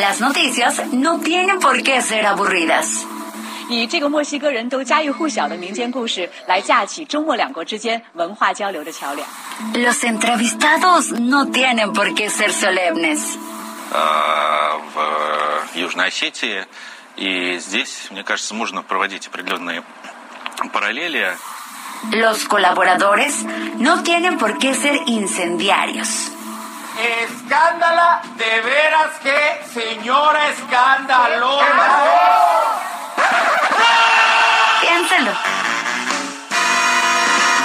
Las noticias no tienen por qué ser aburridas. 以这个墨西哥人都家喻户晓的民间故事来架起中墨两国之间文化交流的桥梁。 Los entrevistados no tienen por qué ser solemnes. а, в Южной Осетии. И здесь, мне кажется, можно проводить определенные параллели. Los colaboradores no tienen por qué ser incendiarios. Escándala, de veras que señora escandalosa. Piénselo.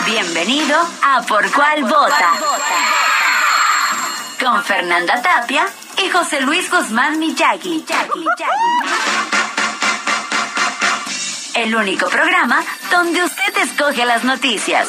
Bienvenido a Por Cuál Vota. Con Fernanda Tapia y José Luis Guzmán Miyagi. El único programa donde usted escoge las noticias.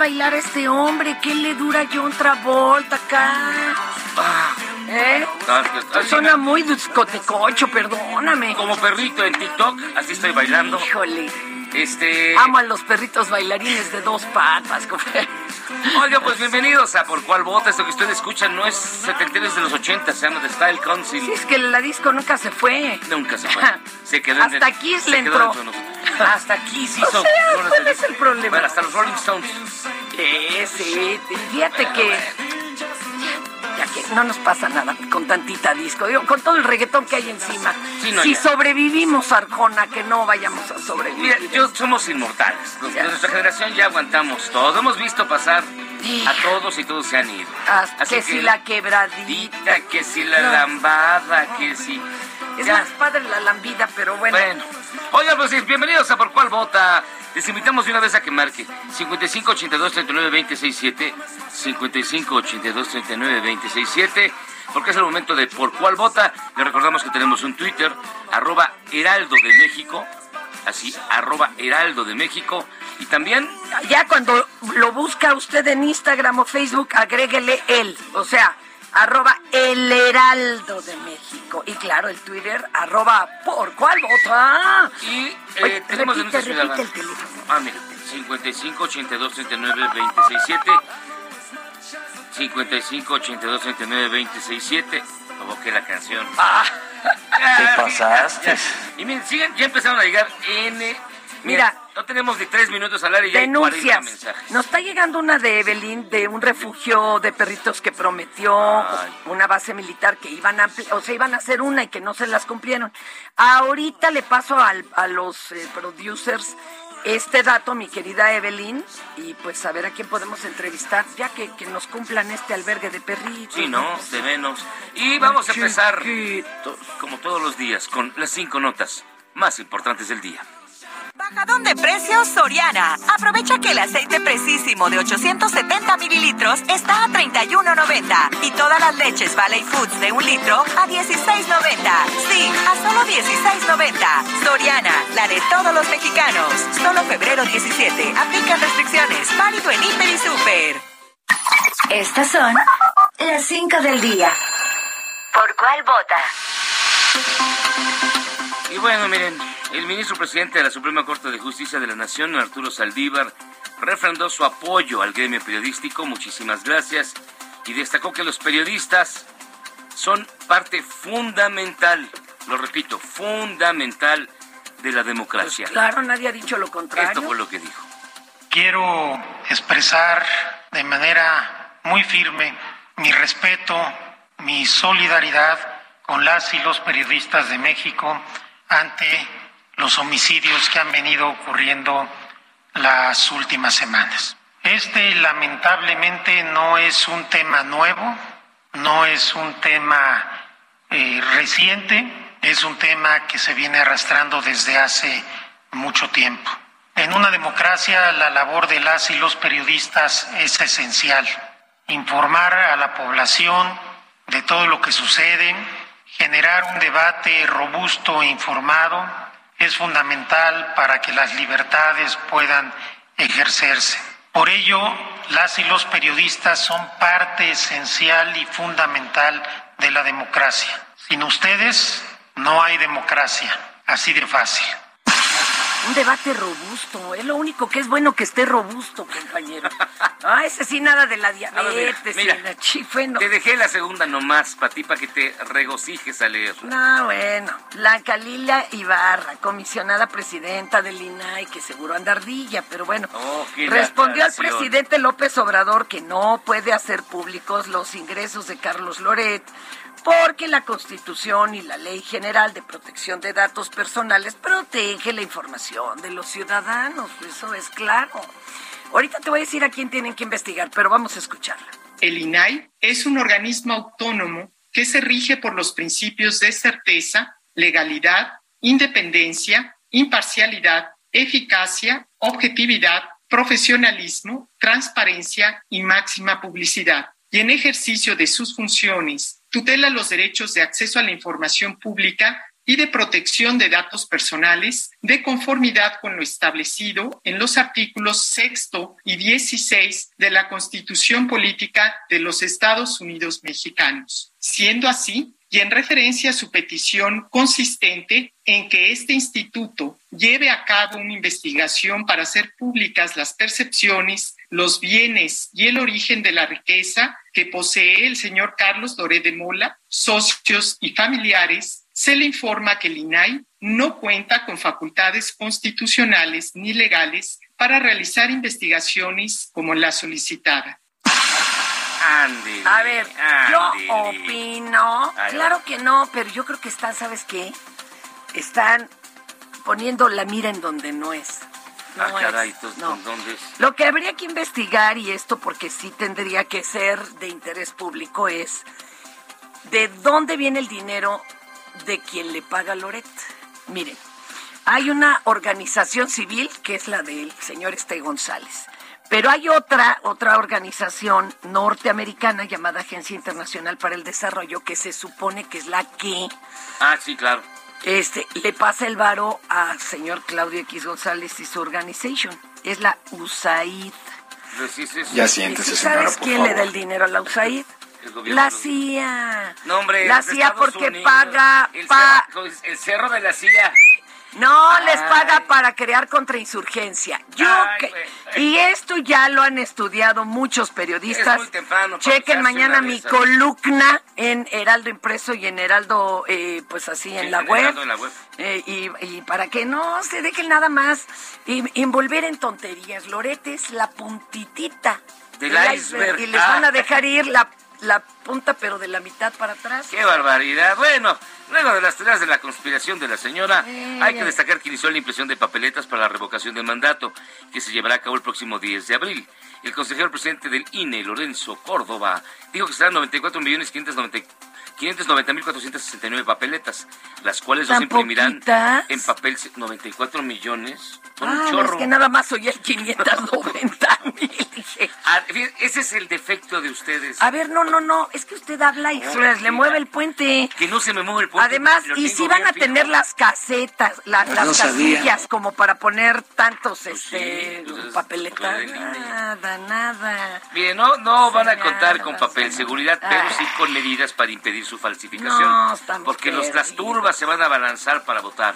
Bailar a este hombre. ¿Qué le dura John Travolta acá? Ah, ¿Eh? Suena muy discotecocho, perdóname. como perrito en TikTok, así estoy bailando. Híjole, Este. amo a los perritos bailarines de dos patas. compadre. Oiga, pues bienvenidos a Por Cuál Vota. Esto que ustedes escuchan no es setentero, es de los 80, se llama The Style Council. Sí, es que la disco nunca se fue. Nunca se fue. Se quedó en Hasta el- aquí se le entró. Hasta aquí sí O son. sea, ¿cuál es el problema? Bueno, hasta los Rolling Stones. Eh, sí, fíjate que... Ya que no nos pasa nada con tantita disco. Digo, con todo el reggaetón que hay encima. Sí, no, si ya. sobrevivimos, Arjona, que no vayamos a Mira, sobrevivir. yo somos inmortales. Ya. nuestra generación ya aguantamos todo. Hemos visto pasar a todos y todos se han ido. Hasta Así que, si la quebradita. Dita, que si la No. lambada, que si... Es Ya. más padre la lambida, pero bueno. Bueno. Oigan, pues bienvenidos a Por Cuál Vota. Les invitamos de una vez a que marque 55 82 39 267 55 82 39 267 porque es el momento de Por Cuál Vota. Les recordamos que tenemos un Twitter, arroba Heraldo de México, así, arroba Heraldo de México. Y también, Ya cuando lo busca usted en Instagram o Facebook, agréguele él. O sea, arroba el heraldo de México. Y claro, el Twitter, arroba por cuál vota. y eh, Oye, tenemos repite, denuncias ciudadanas. repite el teléfono. Ah, mira, 55 82 39 267 55 82 39 267 como que la canción. Ah. ¿Qué pasaste? Y miren, siguen, ya empezaron a llegar N. Mira. no tenemos ni tres minutos al aire y ya hay 40 Denuncias. mensajes. Nos está llegando una de Evelyn de un refugio de perritos que prometió Ay. una base militar que iban a o sea, iban a hacer una y que no se las cumplieron. Ahorita le paso al- a los eh, producers este dato, mi querida Evelyn, y pues a ver a quién podemos entrevistar, ya que, que nos cumplan este albergue de perritos. Sí, ¿no? De menos. Y vamos a empezar, como todos los días, con las cinco notas más importantes del día. Bajadón de precios Soriana. Aprovecha que el aceite precisísimo de 870 mililitros está a 31.90 y todas las leches Valley Foods de un litro a 16.90. Sí, a solo 16.90. Soriana, la de todos los mexicanos. Solo febrero 17. Aplican restricciones. Válido en Hiper y Super. Estas son las 5 del día. ¿Por cuál vota? Bueno, miren, el ministro presidente de la Suprema Corte de Justicia de la Nación, Arturo Saldívar, refrendó su apoyo al gremio periodístico, muchísimas gracias, y destacó que los periodistas son parte fundamental, lo repito, fundamental de la democracia. Pues claro, nadie ha dicho lo contrario. Esto fue lo que dijo. Quiero expresar de manera muy firme mi respeto, mi solidaridad con las y los periodistas de México ante los homicidios que han venido ocurriendo las últimas semanas. Este lamentablemente no es un tema nuevo, no es un tema eh, reciente, es un tema que se viene arrastrando desde hace mucho tiempo. En una democracia la labor de las y los periodistas es esencial. Informar a la población de todo lo que sucede, generar un debate robusto e informado es fundamental para que las libertades puedan ejercerse. Por ello, las y los periodistas son parte esencial y fundamental de la democracia. Sin ustedes no hay democracia, así de fácil. Un debate robusto, es lo único que es bueno que esté robusto, compañero. Ah, ese sí, nada de la diabetes, mira, la chifeno. Te dejé la segunda nomás, para ti, para que te regocijes a leer. No, bueno, la Calila Ibarra, comisionada presidenta del INAI, que seguro anda ardilla, pero bueno, Oh, respondió al presidente López Obrador que no puede hacer públicos los ingresos de Carlos Loret porque la Constitución y la Ley General de Protección de Datos Personales protege la información de los ciudadanos, eso es claro. Ahorita te voy a decir a quién tienen que investigar, pero vamos a escucharla. El INAI es un organismo autónomo que se rige por los principios de certeza, legalidad, independencia, imparcialidad, eficacia, objetividad, profesionalismo, transparencia y máxima publicidad. Y en ejercicio de sus funciones, tutela los derechos de acceso a la información pública y de protección de datos personales de conformidad con lo establecido en los artículos sexto y 16 de la Constitución Política de los Estados Unidos Mexicanos. Siendo así, y en referencia a su petición consistente en que este instituto lleve a cabo una investigación para hacer públicas las percepciones, los bienes y el origen de la riqueza que posee el señor Carlos Doré de Mola, socios y familiares, se le informa que el INAI no cuenta con facultades constitucionales ni legales para realizar investigaciones como la solicitada. Ándele, A ver, yo opino, claro que no, pero yo creo que están, ¿sabes qué? Están poniendo la mira en donde no es. No ah, caray, es, no. ¿dónde es? Lo que habría que investigar, y esto porque sí tendría que ser de interés público, es de dónde viene el dinero de quien le paga Loret. Miren, hay una organización civil que es la del señor Este González. Pero hay otra, otra organización norteamericana llamada Agencia Internacional para el Desarrollo que se supone que es la que Ah, sí, claro. este, le pasa el varo a señor Claudio X González y su organización. Es la USAID. Sí, sí, sí. Ya ¿Y siéntese, señora, sabes por quién favor. le da el dinero a la USAID? La CIA. No, hombre, la CIA porque Unidos. paga... El, pa- cerro, el cerro de la CIA. No, les paga para crear contrainsurgencia. Yo Ay, que- güey. y esto ya lo han estudiado muchos periodistas. Es muy temprano Chequen mañana mi columna en Heraldo Impreso y en Heraldo, eh, pues así en la en web. En la web. Eh, y, y para que no se dejen nada más y- envolver en tonterías. Lorete es la puntitita Del iceberg. Y les Ah. van a dejar ir la, la punta, pero de la mitad para atrás. ¡Qué barbaridad! Bueno, luego de las teorías de la conspiración de la señora, Eh, hay que destacar que inició la impresión de papeletas para la revocación del mandato, que se llevará a cabo el próximo 10 de abril. El consejero presidente del INE, Lorenzo Córdoba, dijo que serán 94 millones 590 mil 469 papeletas, las cuales no se ¿Tan imprimirán en papel 94 millones. Son un Ah, chorro. es que nada más oí el 590 mil. Dije, Ah, ese es el defecto de ustedes. A ver, no, no, no, es que usted habla y se les le mueve el puente. Que no se me mueve el puente. Además, y si van a fijo. tener las casetas, la- Pues las no sabía. casillas como para poner tantos sí, este pues es- papeletas. pues. Nada, nada. Bien, no, no van a contar con papel señora. seguridad, pero Ah. sí con medidas para impedir su falsificación. No, estamos porque los, las turbas se van a abalanzar para votar.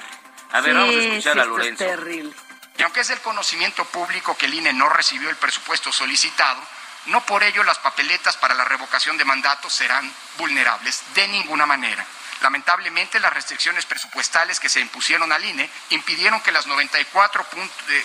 A ver, Sí, vamos a escuchar sí, a Lorenzo. Es terrible. Y aunque es del conocimiento público que el INE no recibió el presupuesto solicitado, no por ello las papeletas para la revocación de mandato serán vulnerables de ninguna manera. Lamentablemente, las restricciones presupuestales que se impusieron al INE impidieron que las 94,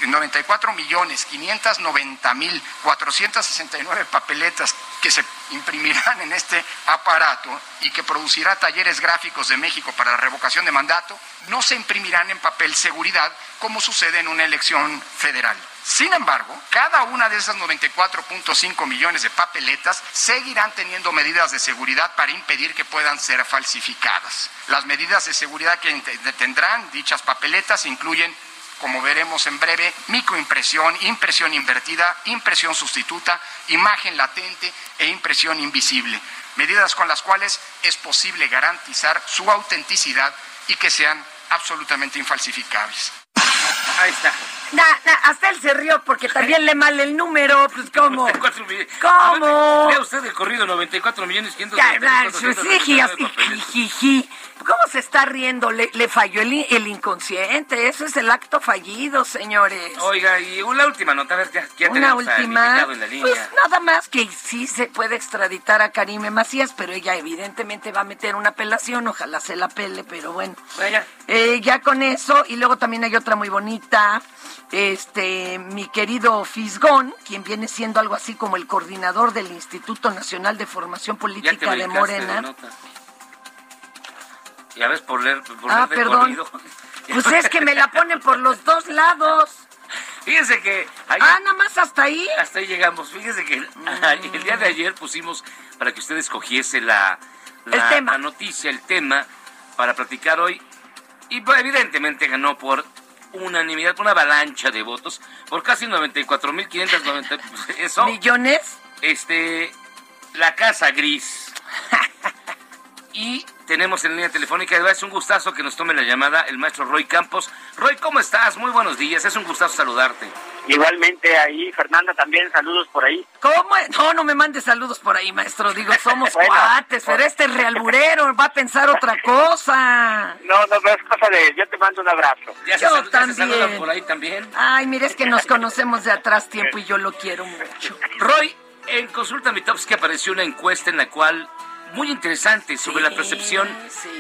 94 eh, millones 590 mil 469 papeletas que se imprimirán en este aparato y que producirá talleres gráficos de México para la revocación de mandato no se imprimirán en papel seguridad como sucede en una elección federal. Sin embargo, cada una de esas 94.5 millones de papeletas seguirán teniendo medidas de seguridad para impedir que puedan ser falsificadas. Las medidas de seguridad que tendrán dichas papeletas incluyen como veremos en breve, microimpresión, impresión invertida, impresión sustituta, imagen latente e impresión invisible, medidas con las cuales es posible garantizar su autenticidad y que sean absolutamente infalsificables. Ahí está. hasta él se rió porque también le mal el número, pues ¿cómo? ¿Cómo? Vea usted el corrido, 94 millones 500 ¿Cómo se está riendo? Le, falló el, el, inconsciente, eso es el acto fallido, señores. Oiga, y una última nota, a ver, ya, una última, en la línea. Pues nada más que sí se puede extraditar a Karime Macías, pero ella evidentemente va a meter una apelación, ojalá se la pele, pero bueno. Vaya. Eh, ya con eso, y luego también hay otra muy bonita, este, mi querido Fisgón, quien viene siendo algo así como el coordinador del Instituto Nacional de Formación Política de Morena. Ya ves, por leer, por ah, perdón. Pues es que me la ponen por los dos lados. Fíjense que... ah, nada más hasta ahí. Hasta ahí llegamos. Fíjense que el, día de ayer pusimos para que usted escogiese la, la noticia, el tema, para platicar hoy. Y pues, evidentemente ganó por unanimidad, una avalancha de votos, por casi 94.590 eso. ¿Millones? Este, la Casa Gris. y tenemos en línea telefónica, es un gustazo que nos tome la llamada el maestro Roy Campos. Roy, ¿cómo estás? Muy buenos días, es un gustazo saludarte. Igualmente ahí, Fernanda, también saludos por ahí. ¿Cómo? No, no me mandes saludos por ahí, maestro. Digo, somos cuates, pero este realburero va a pensar otra cosa. No, no, pero es cosa de, yo te mando un abrazo. yo también. por ahí también. Ay, mire, es que nos conocemos de atrás tiempo y yo lo quiero mucho. Roy, en Consulta Mi Tops que apareció una encuesta en la cual muy interesante sobre la percepción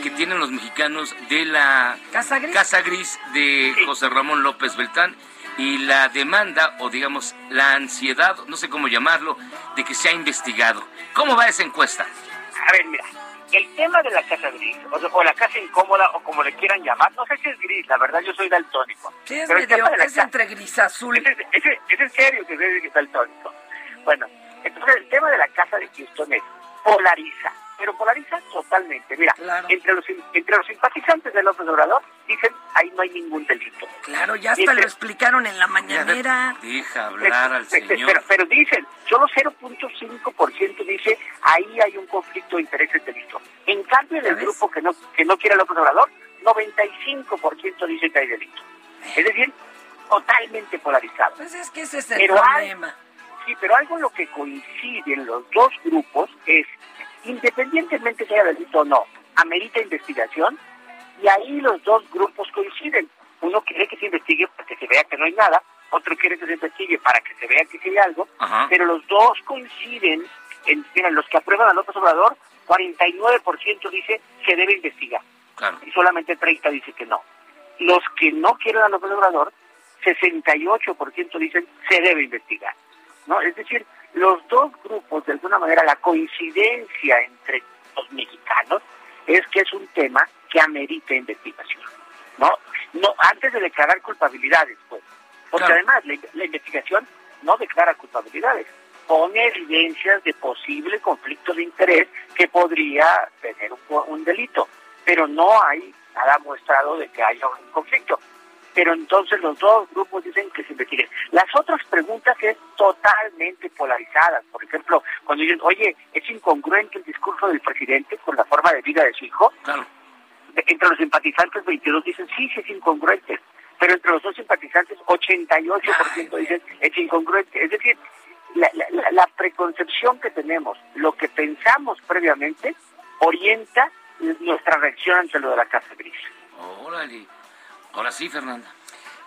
que tienen los mexicanos de la Casa Gris, Casa Gris de José Ramón López Beltrán y la demanda o digamos la ansiedad, no sé cómo llamarlo, de que sea investigado. ¿Cómo va esa encuesta? A ver, mira, el tema de la casa gris, o, la casa incómoda, o como le quieran llamar, no sé si es gris, la verdad yo soy daltónico. Sí, es, es entre gris azul. Es, es, en serio que es daltónico. Bueno, entonces el tema de la casa de Houston es polariza, pero polariza totalmente. Mira, entre, los, entre los simpatizantes de López Obrador dicen ahí no hay ningún delito. Claro, ya hasta lo explicaron en la mañanera. Deja hablar al señor. Pero, dicen, solo 0.5% dice ahí hay un conflicto de intereses delito. En cambio, en el grupo que no, que no quiere López Obrador, 95% dice que hay delito. Es decir, totalmente polarizado. Pues es que ese es el problema. Sí, pero algo en lo que coinciden los dos grupos es independientemente sea delito o no, amerita investigación y ahí los dos grupos coinciden. Uno quiere que se investigue para que se vea que no hay nada, otro quiere que se investigue para que se vea que sí hay algo, pero los dos coinciden, en, los que aprueban a López Obrador, 49% dice que debe investigar y solamente 30 dice que no. Los que no quieren a López Obrador, 68% dicen se debe investigar. ¿No? Es decir, los dos grupos, de alguna manera, la coincidencia entre los mexicanos es que es un tema que amerita investigación, ¿no? No antes de declarar culpabilidades, pues, porque además la, investigación no declara culpabilidades, pone evidencias de posible conflicto de interés que podría tener un delito, pero no hay nada mostrado de que haya un conflicto pero entonces los dos grupos dicen que se investigue. Las otras preguntas es totalmente polarizadas. Por ejemplo, cuando dicen, oye, ¿es incongruente el discurso del presidente con la forma de vida de su hijo? Claro. Entre los simpatizantes, 22 dicen, sí, sí es incongruente. Pero entre los dos simpatizantes, 88% dicen, es incongruente. Es decir, la, la, la preconcepción que tenemos, lo que pensamos previamente, orienta nuestra reacción ante lo de la Casa Gris. Órale. Ahora sí, Fernanda.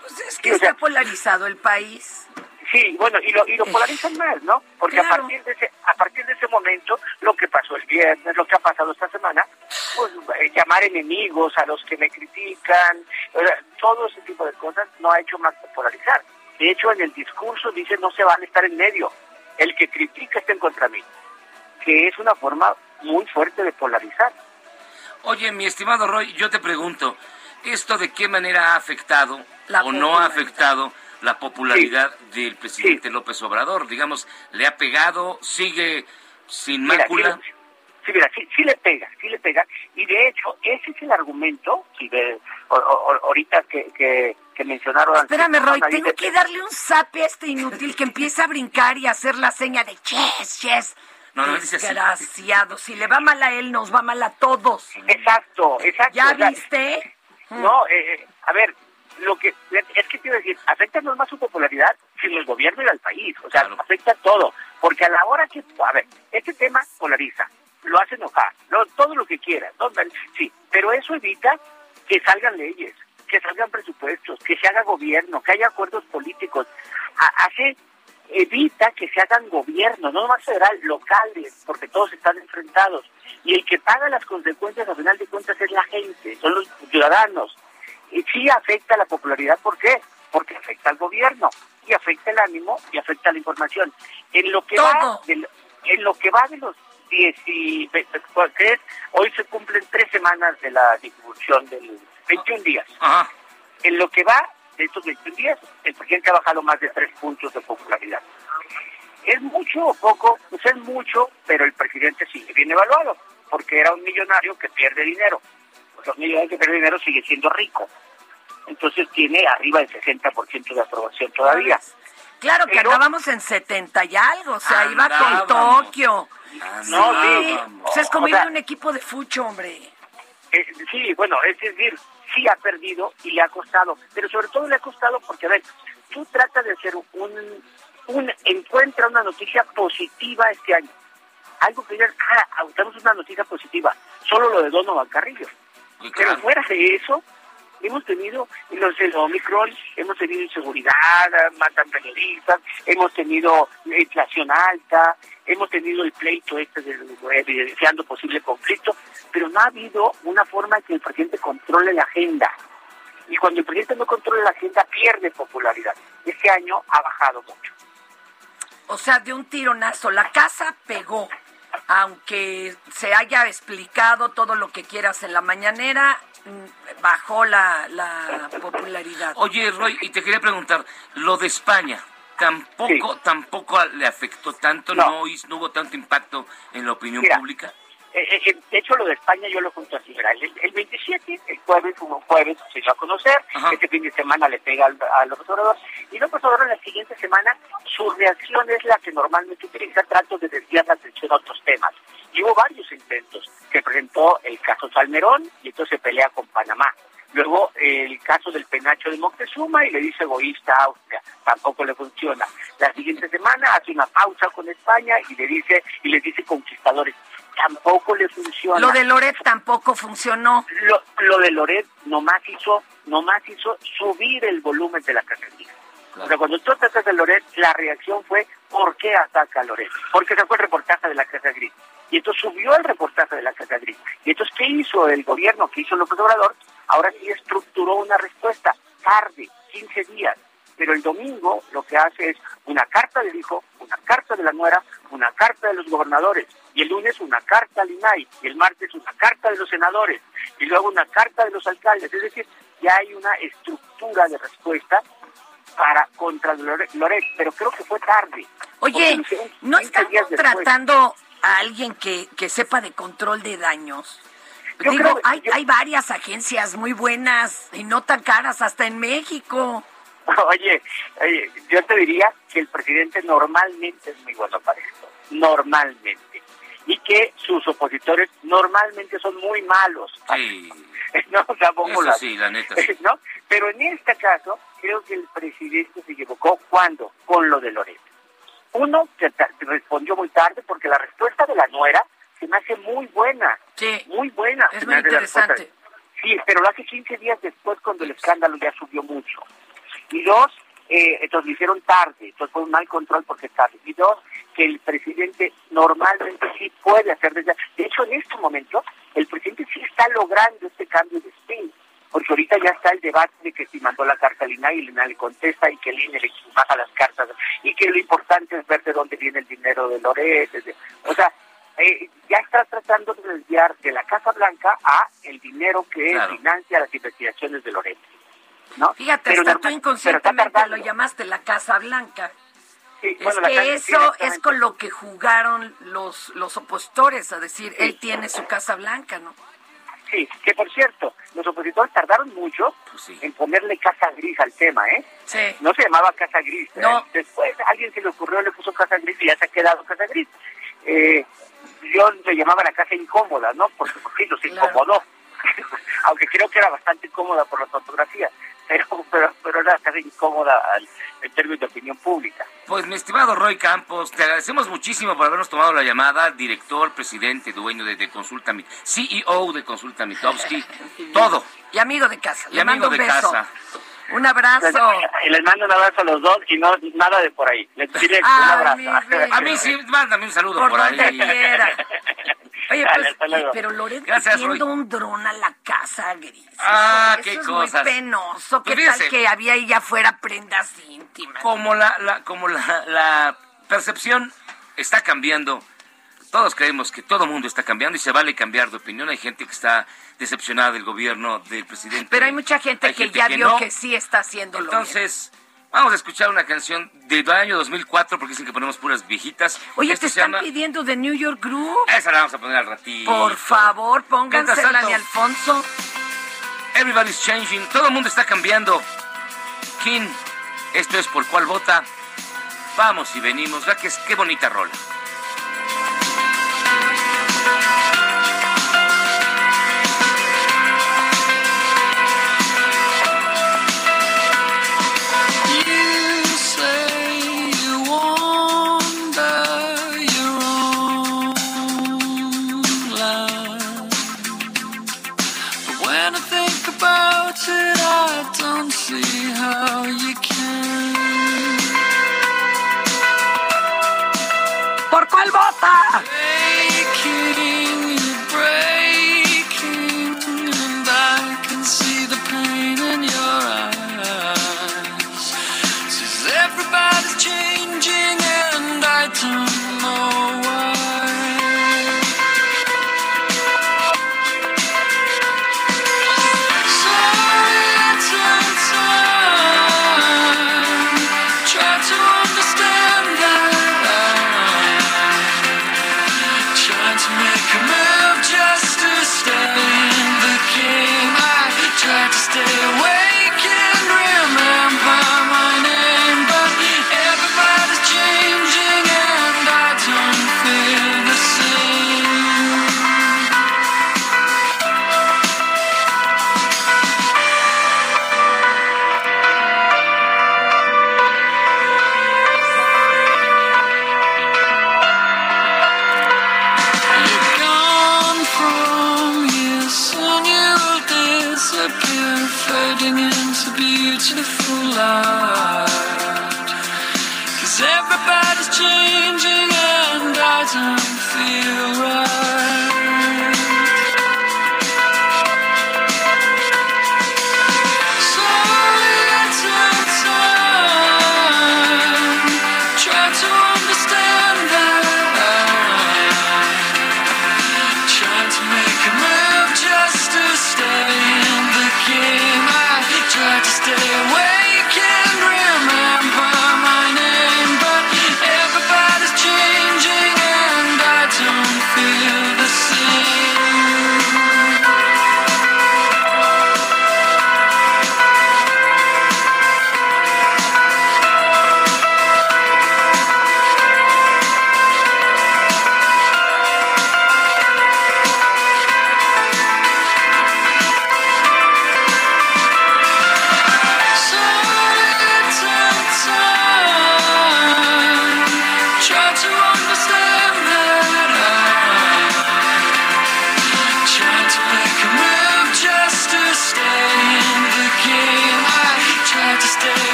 Pues es que está polarizado el país. Sí, bueno, y lo, y lo polarizan más, ¿no? Porque a, partir de ese, a partir de ese momento, lo que pasó el viernes, lo que ha pasado esta semana, pues eh, llamar enemigos a los que me critican, todo ese tipo de cosas no ha hecho más que polarizar. De hecho, en el discurso dice no se van a estar en medio. El que critica está en contra mí. Que es una forma muy fuerte de polarizar. Oye, mi estimado Roy, yo te pregunto, ¿esto de qué manera ha afectado o no ha afectado la popularidad del presidente López Obrador? Digamos, ¿le ha pegado? ¿Sigue sin mácula? Sí, mira, sí, sí, le pega, sí le pega. Y de hecho, ese es el argumento, si ve, ahorita que, que, que mencionaron... Espérame, Roy, tengo que darle un zape a este inútil que empieza a brincar y a hacer la seña de chess, chess. No, no dice Desgraciado, si le va mal a él, nos va mal a todos. Exacto, exacto. ¿Ya viste? No, eh, eh, a ver, lo que es que quiero decir, afecta no más su popularidad, sino el gobierno y al país. O sea, afecta todo. Porque a la hora que, a ver, este tema polariza, lo hace enojar, todo lo que quiera, sí, pero eso evita que salgan leyes, que salgan presupuestos, que se haga gobierno, que haya acuerdos políticos. hace evita que se hagan gobiernos, no nomás federal, locales, porque todos están enfrentados. Y el que paga las consecuencias, al final de cuentas, es la gente, son los ciudadanos. Y sí afecta a la popularidad, ¿por qué? Porque afecta al gobierno, y afecta el ánimo, y afecta la información. En lo que va de, en lo que va de los 10 y hoy se cumplen tres semanas de la distribución del 21 días. En lo que va de estos 21 días, el presidente ha bajado más de tres puntos de popularidad. ¿Es mucho o poco? Pues es mucho, pero el presidente sigue bien evaluado, porque era un millonario que pierde dinero. Pues los millonarios que pierden dinero sigue siendo rico. Entonces tiene arriba del 60% de aprobación todavía. Claro que andábamos en 70 y algo, o sea, iba con Tokio. no, sí. O sea, es como ir a un equipo de fucho, hombre. Eh, sí, bueno, es decir, sí ha perdido y le ha costado, pero sobre todo le ha costado porque, a ver, tú tratas de hacer un, un encuentra una noticia positiva este año. Algo que digas, ah, tenemos una noticia positiva, solo lo de Donovan Carrillo. Pero fuera de eso, hemos tenido los el Omicron, hemos tenido inseguridad, matan periodistas, hemos tenido inflación alta, hemos tenido el pleito este de, evidenciando posible conflicto, pero no ha habido una forma que el presidente controle la agenda. Y cuando el presidente no controla la agenda, pierde popularidad. Este año ha bajado mucho. O sea, de un tironazo, la casa pegó aunque se haya explicado todo lo que quieras en la mañanera, mm, bajó la, la popularidad. Oye, Roy, y te quería preguntar, lo de España, tampoco tampoco le afectó tanto, no, no, hubo tanto impacto en la opinión pública. Eh, eh, eh, de hecho, lo de España yo lo junto así. El, el 27, el jueves, un jueves se dio a conocer. Este fin de semana le pega al, al observador. Y el observador en la siguiente semana, su reacción es la que normalmente utiliza, trato de desviar la atención a otros temas. Y hubo varios intentos. Se presentó el caso Salmerón y entonces se pelea con Panamá. Luego el caso del penacho de Moctezuma y le dice egoísta a Austria, tampoco le funciona. La siguiente semana hace una pausa con España y le dice y le dice conquistadores tampoco le funciona. Lo de Loret tampoco funcionó. Lo, lo de Loret nomás hizo, nomás hizo subir el volumen de la Casa Gris. O sea, cuando tú atacas a Loret, la reacción fue, ¿por qué ataca a Loret? Porque fue el reportaje de la Casa Gris. Y entonces subió el reportaje de la Casa Gris. Y entonces, ¿qué hizo el gobierno? ¿Qué hizo López Obrador? Ahora sí estructuró una respuesta. Tarde, 15 días pero el domingo lo que hace es una carta del hijo, una carta de la nuera, una carta de los gobernadores, y el lunes una carta al INAI, y el martes una carta de los senadores, y luego una carta de los alcaldes. Es decir, ya hay una estructura de respuesta para contra Loret, pero creo que fue tarde. Oye, ¿no están contratando a alguien que, que sepa de control de daños? Digo, hay, hay varias agencias muy buenas y no tan caras hasta en México. Oye, yo te diría que el presidente normalmente es muy bueno para esto, normalmente. Y que sus opositores normalmente son muy malos. Sí. no, Eso sí, la neta. ¿no? Pero en este caso, creo que el presidente se equivocó. ¿Cuándo? Con lo de Loreto. Uno, que respondió muy tarde porque la respuesta de la nuera se me hace muy buena. Sí. Muy buena. Es muy interesante. Sí, pero lo hace 15 días después cuando el escándalo ya subió mucho. Y dos, eh, entonces lo hicieron tarde, entonces fue un mal control porque tarde. Y dos, que el presidente normalmente sí puede hacer desde... De hecho, en este momento, el presidente sí está logrando este cambio de spin, porque ahorita ya está el debate de que si mandó la carta a Lina y Lina le contesta y que Lina le baja las cartas, y que lo importante es ver de dónde viene el dinero de Loret. O sea, eh, ya está tratando de desviar de la Casa Blanca a el dinero que financia las investigaciones de Loret. ¿No? Fíjate, pero hasta tú inconscientemente lo llamaste la Casa Blanca. es que eso es con lo que jugaron los, los opositores, a decir, él tiene su Casa Blanca, ¿no? Sí, que por cierto, los opositores tardaron mucho pues en ponerle casa gris al tema, ¿eh? Sí. No se llamaba casa gris. No. Después alguien se le ocurrió, le puso casa gris y ya se ha quedado casa gris. Eh, yo le llamaba la casa incómoda, ¿no? Porque, por fin se incomodó. Aunque creo que era bastante incómoda por las fotografías pero, pero, pero era casi incómoda al, en términos de opinión pública. Pues mi estimado Roy Campos, te agradecemos muchísimo por habernos tomado la llamada, director, presidente, dueño de, de Consulta, CEO de Consulta Mitowski, todo. Y amigo de casa. Y amigo de casa. Un abrazo. Y les mando un abrazo a los dos y no nada de por ahí. Les pide un abrazo. A mí sí, mándame un saludo por, ahí. Oye, pues, pero Loret haciendo un dron a la casa gris. Ah, qué eso Es muy penoso. ¿Qué pues tal que había ahí afuera prendas íntimas? Como la, la como la, la percepción está cambiando. Todos creemos que todo el mundo está cambiando y se vale cambiar de opinión. Hay gente que está decepcionada del gobierno del presidente. Pero hay mucha gente que ya vio que sí está haciendo Entonces, Vamos a escuchar una canción del año 2004 porque dicen que ponemos puras viejitas. Oye, te están pidiendo de New York Group. Esa la vamos a poner al ratito. Por favor, póngansela de Alfonso. Everybody's changing. Todo el mundo está cambiando. King, esto es por cuál vota. Vamos y venimos. Vea que es qué bonita rola. Feel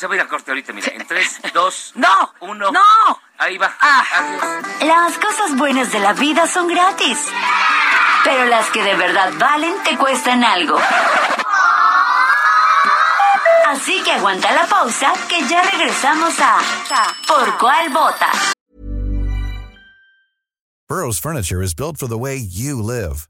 se va a ir a corte ahorita, mira. En 3, 2, ¡No! 1. ¡No! Ahí va. Ah. Adiós. Las cosas buenas de la vida son gratis. Pero las que de verdad valen te cuestan algo. Así que aguanta la pausa que ya regresamos a ¿Por cuál vota? Burrow's furniture is built for the way you live.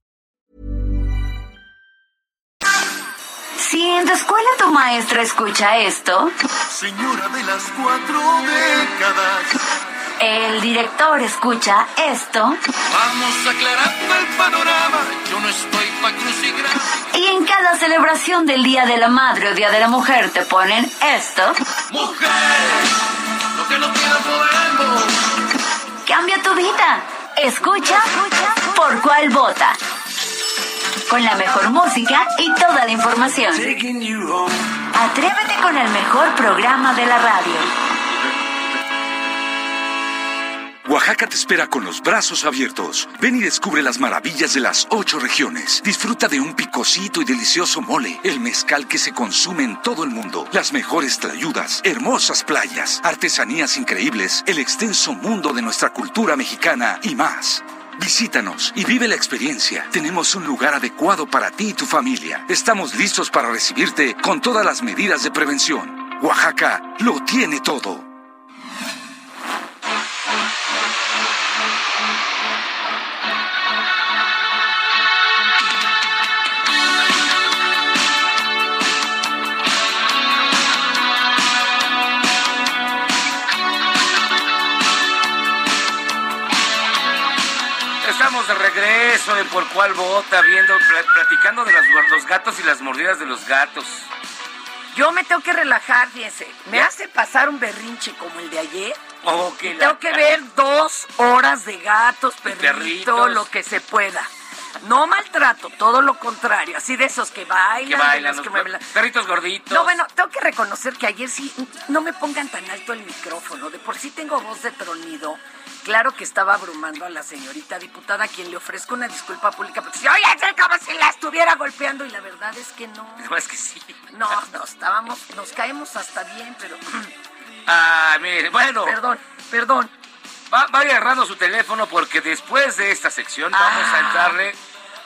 Si en tu escuela tu maestra escucha esto, Señora de las cuatro décadas. el director escucha esto, Vamos aclarando el panorama. Yo no estoy pa' crucigrama. y en cada celebración del Día de la Madre o Día de la Mujer te ponen esto, Mujer, lo que no quiera podemos. cambia tu vida. Escucha por cuál vota. Con la mejor música y toda la información. Atrévete con el mejor programa de la radio. Oaxaca te espera con los brazos abiertos. Ven y descubre las maravillas de las ocho regiones. Disfruta de un picosito y delicioso mole, el mezcal que se consume en todo el mundo, las mejores tlayudas, hermosas playas, artesanías increíbles, el extenso mundo de nuestra cultura mexicana y más. Visítanos y vive la experiencia. Tenemos un lugar adecuado para ti y tu familia. Estamos listos para recibirte con todas las medidas de prevención. Oaxaca lo tiene todo. De regreso en Por Cuál Vota, viendo, pla- platicando de los, los gatos y las mordidas de los gatos. Yo me tengo que relajar, fíjense. Me hace pasar un berrinche como el de ayer. Oh, que Y la- tengo que ver dos horas de gatos, perrito, Perritos. lo que se pueda. No maltrato, todo lo contrario. Así de esos que bailan, Que de bailan, los los que mueven la- perritos gorditos. No, bueno, tengo que reconocer que ayer sí, no me pongan tan alto el micrófono. De por sí tengo voz de tronido. Claro que estaba abrumando a la señorita diputada, a quien le ofrezco una disculpa pública, porque si oye, es como si la estuviera golpeando, y la verdad es que no. No, es que sí. No, no, estábamos, nos caemos hasta bien, pero... Ah, mire, bueno. Perdón, perdón. Va, vaya agarrando su teléfono porque después de esta sección vamos Ah. a entrarle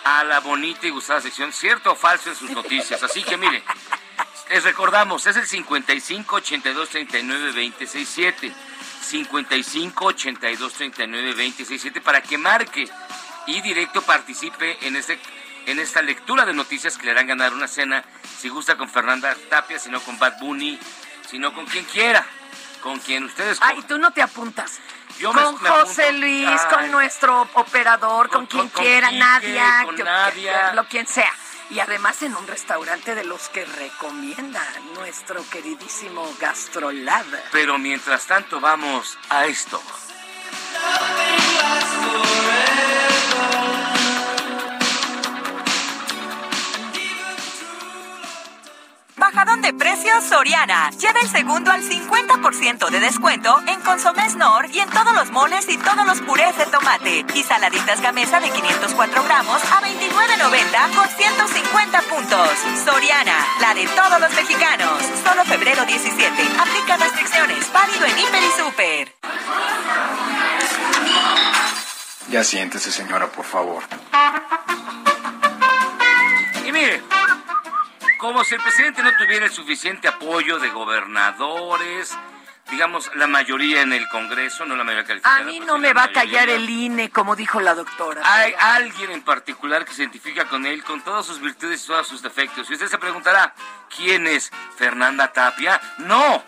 a la bonita y gustada sección cierto o falso en sus noticias. Así que mire, les recordamos, es el 55 82 39 26 7. 55 82 39 26 7 para que marque y directo participe en este en esta lectura de noticias que le harán ganar una cena, si gusta con Fernanda Tapia, si no con Bad Bunny, si no con quien quiera, con quien ustedes Ay, tú no te apuntas. Yo con me José. Luis, Ay. con nuestro operador, con, Con- quien con- quiera, Quique, Nadia, con Nadia. lo quien sea. Y además en un restaurante de los que recomienda nuestro queridísimo Gastrolab. Pero mientras tanto vamos a esto. Precios Soriana. Lleva el segundo al 50% de descuento en Consomés Nor y en todos los moles y todos los purés de tomate. Y saladitas gamesa de 504 gramos a 29.90 por 150 puntos. Soriana, la de todos los mexicanos. Solo febrero 17. Aplica restricciones. Válido en Hiper y Super. Ya siéntese, señora, por favor. Y mire, como si el presidente no tuviera el suficiente apoyo de gobernadores, digamos, la mayoría en el Congreso, no la mayoría calificada. A mí pero no me va a callar el INE, como dijo la doctora. Hay alguien en particular que se identifica con él, con todas sus virtudes y todos sus defectos. Y usted se preguntará, ¿quién es Fernanda Tapia? No,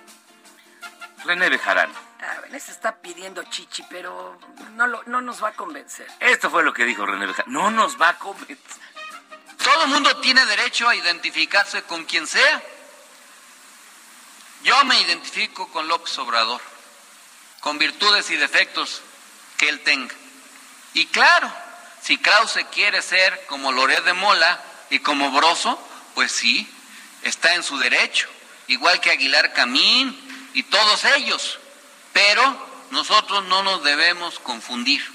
René Bejarano. A ver, se está pidiendo chichi, pero no, lo- no nos va a convencer. Esto fue lo que dijo René Bejarano. No nos va a convencer. Todo mundo tiene derecho a identificarse con quien sea. Yo me identifico con López Obrador, con virtudes y defectos que él tenga. Y claro, si Krause quiere ser como Loret de Mola y como Broso, pues sí, está en su derecho, igual que Aguilar Camín y todos ellos. Pero nosotros no nos debemos confundir.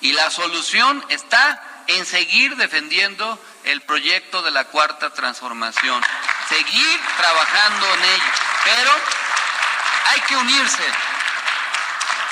Y la solución está en seguir defendiendo el proyecto de la cuarta transformación, seguir trabajando en ello. Pero hay que unirse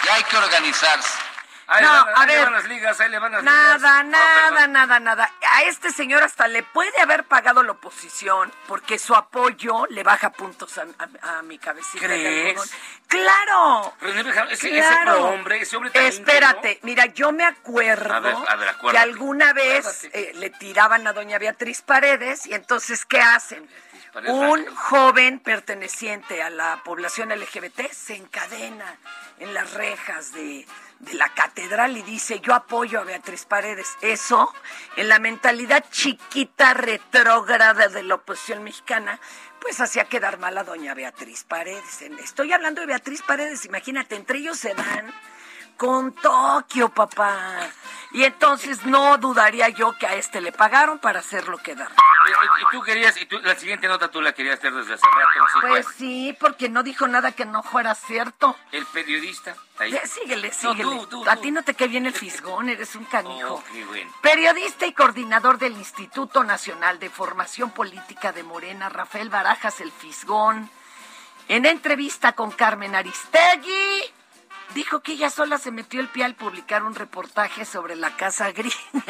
y hay que organizarse. Ahí No, le van, a ahí le ver. van las ligas, ahí le van las Nada, ligas. Nada, perdón. nada, nada. A este señor hasta le puede haber pagado la oposición porque su apoyo le baja puntos a, a- a mi cabecita. ¿Crees? ¡Claro! René Bejarano, ese, ese Claro. ese hombre tan Espérate, íntegro. mira, yo me acuerdo A ver, ver, que alguna vez eh, le tiraban a doña Beatriz Paredes y entonces, ¿qué hacen? Un joven perteneciente a la población LGBT se encadena en las rejas de, de la catedral y dice, yo apoyo a Beatriz Paredes. Eso, en la mentalidad chiquita, retrógrada de la oposición mexicana, pues hacía quedar mal a doña Beatriz Paredes. Estoy hablando de Beatriz Paredes, imagínate, entre ellos se dan con Tokio, papá. Y entonces no dudaría yo que a este le pagaron para hacerlo quedar. Y, tú querías, y tú, la siguiente nota tú la querías hacer desde hace rato, no sé Pues cuál. sí, porque no dijo nada que no fuera cierto. El periodista. Ahí. Síguele, No, síguele. tú, tú, a ti no te cae bien el fisgón, eres un canijo. Oh, qué bueno. Periodista y coordinador del Instituto Nacional de Formación Política de Morena, Rafael Barajas el Fisgón, en entrevista con Carmen Aristegui, dijo que ella sola se metió el pie al publicar un reportaje sobre la Casa Gris.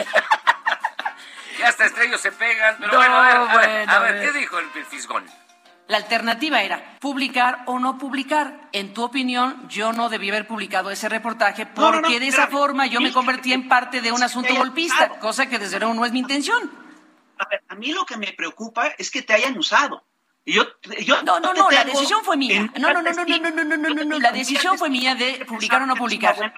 Que hasta entre ellos se pegan. Pero No, bueno, a ver, a ver, bueno, a a ver, ver. ¿qué dijo el, el fisgón? La alternativa era publicar o no publicar. En tu opinión, yo no debí haber publicado ese reportaje porque No, no, no, de esa forma yo me convertí en parte de un asunto golpista, cosa que desde luego no es mi intención. A ver, a mí lo que me preocupa es que te hayan usado. Y Yo, yo No, no, no, la decisión fue mía. No, no, no, no, no, no, no, no, no, no, la decisión fue mía de publicar o no publicar.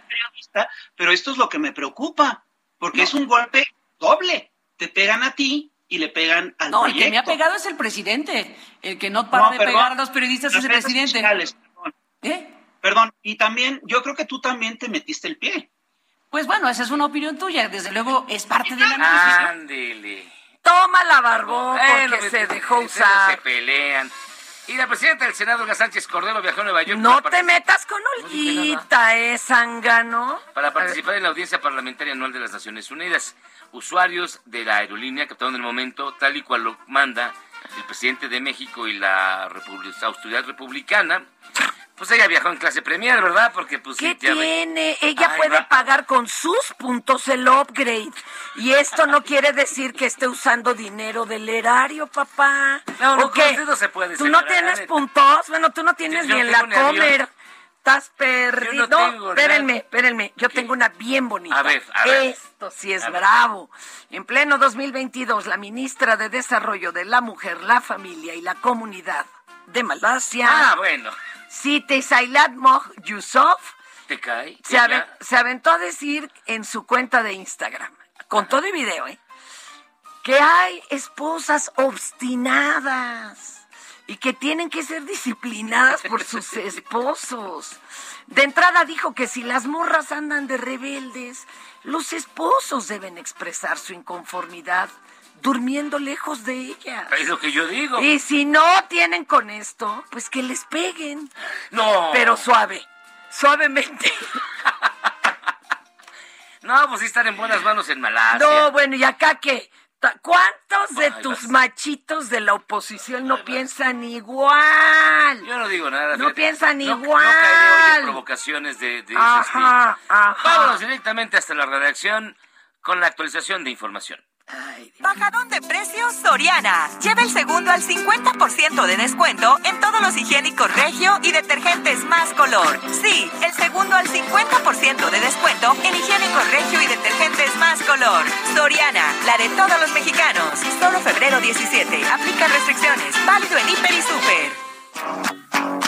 pero esto es lo que me preocupa, porque es un golpe doble. Te pegan a ti y le pegan al No, el proyecto. que me ha pegado es el presidente. El que no para No, de perdón. pegar a los periodistas es el presidente. sociales, perdón. ¿Eh? Perdón, y también, yo creo que tú también te metiste el pie. Pues bueno, esa es una opinión tuya. Desde luego es parte del análisis. ¿no? Ándele. Toma la barbón Bueno, porque pues, se dejó ustedes Se usar. pelean. Y la presidenta del Senado, Olga Sánchez Cordero, viajó a Nueva York No te metas con. Olguita, eh, Zangano. para participar en la audiencia parlamentaria anual de las Naciones Unidas. Usuarios de la aerolínea captaron el momento tal y cual lo manda el presidente de México y la autoridad republicana. Pues ella viajó en clase premier, ¿verdad? Porque pues ¿Qué sí, ya ve- tiene? Ella Ay, puede va. pagar con sus puntos el upgrade. Y esto no quiere decir que esté usando dinero del erario, papá. No, no, ¿Tú no tienes puntos? Bueno, tú no tienes Yo ni en la avión. comer. Estás perdido. No espérenme, espérenme. Yo tengo una bien bonita. A ver, a ver. Esto sí es A ver. bravo. En pleno 2022, la ministra de Desarrollo de la Mujer, la Familia y la Comunidad de Malasia, Ah, bueno. Siti Sailat Moj Yusuf, ¿Te cae? se, ave- se aventó a decir en su cuenta de Instagram, con todo y video, ¿eh? que hay esposas obstinadas y que tienen que ser disciplinadas por sus esposos. De entrada dijo que si las morras andan de rebeldes, los esposos deben expresar su inconformidad durmiendo lejos de ellas. Es lo que yo digo. Y si no tienen con esto, pues que les peguen. No. Pero suave, suavemente. No, pues sí están en buenas manos en Malasia. No, bueno, ¿y acá qué? ¿Cuántos de Ay, tus vas. machitos de la oposición no piensan igual? Yo no digo nada. No fíjate. piensan No- igual. No caeré hoy en provocaciones de, de ese Ajá, ajá. Vámonos directamente hasta la redacción con la actualización de información. Bajadón de precios Soriana. Lleva el segundo al 50% de descuento en todos los higiénicos Regio y detergentes más color. Sí, el segundo al 50% de descuento en higiénicos Regio y detergentes más color. Soriana, la de todos los mexicanos. Solo febrero 17. Aplica restricciones. Válido en Hiper y Super.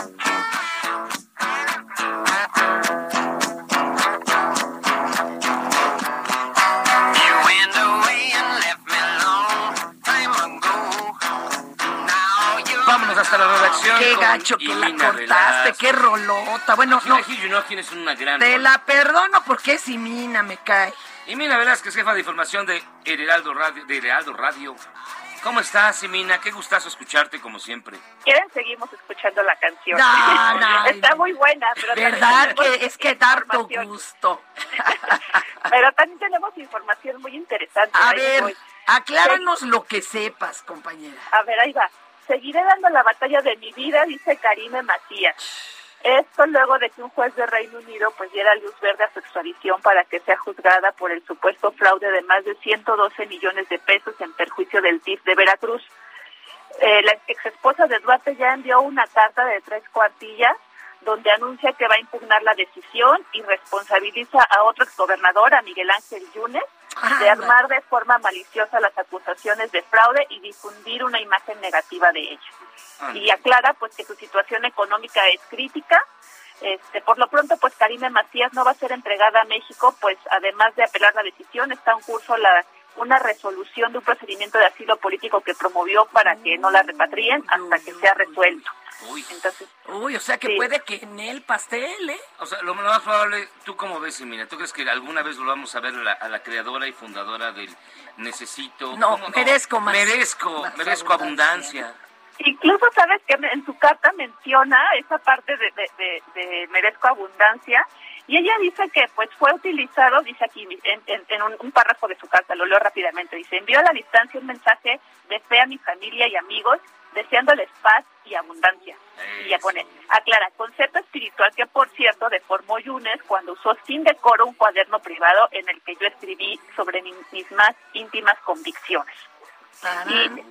Qué con gacho que la cortaste, Velasco. qué rolota. Bueno, no, Junot, tienes una gran te rola. la perdono porque es Mina, me cae. Y Mina Velázquez, jefa de información de El Heraldo Radio. De Heraldo Radio. ¿Cómo estás, Simina? Qué gustazo escucharte como siempre. quieren seguimos escuchando la canción. No, no, Está muy buena, pero ¿Verdad que es que dar tu información. gusto? Pero también tenemos información muy interesante. A ver, voy. acláranos lo que sepas, compañera. A ver, ahí va. Seguiré dando la batalla de mi vida, dice Karime Matías. Esto luego de que un juez de Reino Unido pues diera luz verde a su extradición para que sea juzgada por el supuesto fraude de más de 112 millones de pesos en perjuicio del DIF de Veracruz. Eh, la ex esposa de Duarte ya envió una carta de tres cuartillas donde anuncia que va a impugnar la decisión y responsabiliza a otro exgobernador, a Miguel Ángel Yunes, de armar de forma maliciosa las acusaciones de fraude y difundir una imagen negativa de ella. Y aclara pues que su situación económica es crítica. Este, por lo pronto, pues Karime Macías no va a ser entregada a México, pues además de apelar la decisión, está en curso la una resolución de un procedimiento de asilo político que promovió para que no la repatrien hasta que sea resuelto. Entonces, Uy, o sea que Sí. puede que en el pastel, ¿eh? O sea, lo más probable, ¿tú cómo ves, Simina? ¿Tú crees que alguna vez volvamos a ver a la, a la creadora y fundadora del Necesito? No, ¿cómo merezco más. Merezco, Más merezco abundancia. Incluso sabes que en su carta menciona esa parte de, de, de- de merezco abundancia y ella dice que pues fue utilizado, dice aquí en, en- en un, un párrafo de su carta, lo leo rápidamente, dice, envió a la distancia un mensaje de fe a mi familia y amigos deseándoles paz y abundancia. Y ya pone, aclara, concepto espiritual que por cierto deformó Yunes cuando usó sin decoro un cuaderno privado en el que yo escribí sobre mi- mis más íntimas convicciones. Y,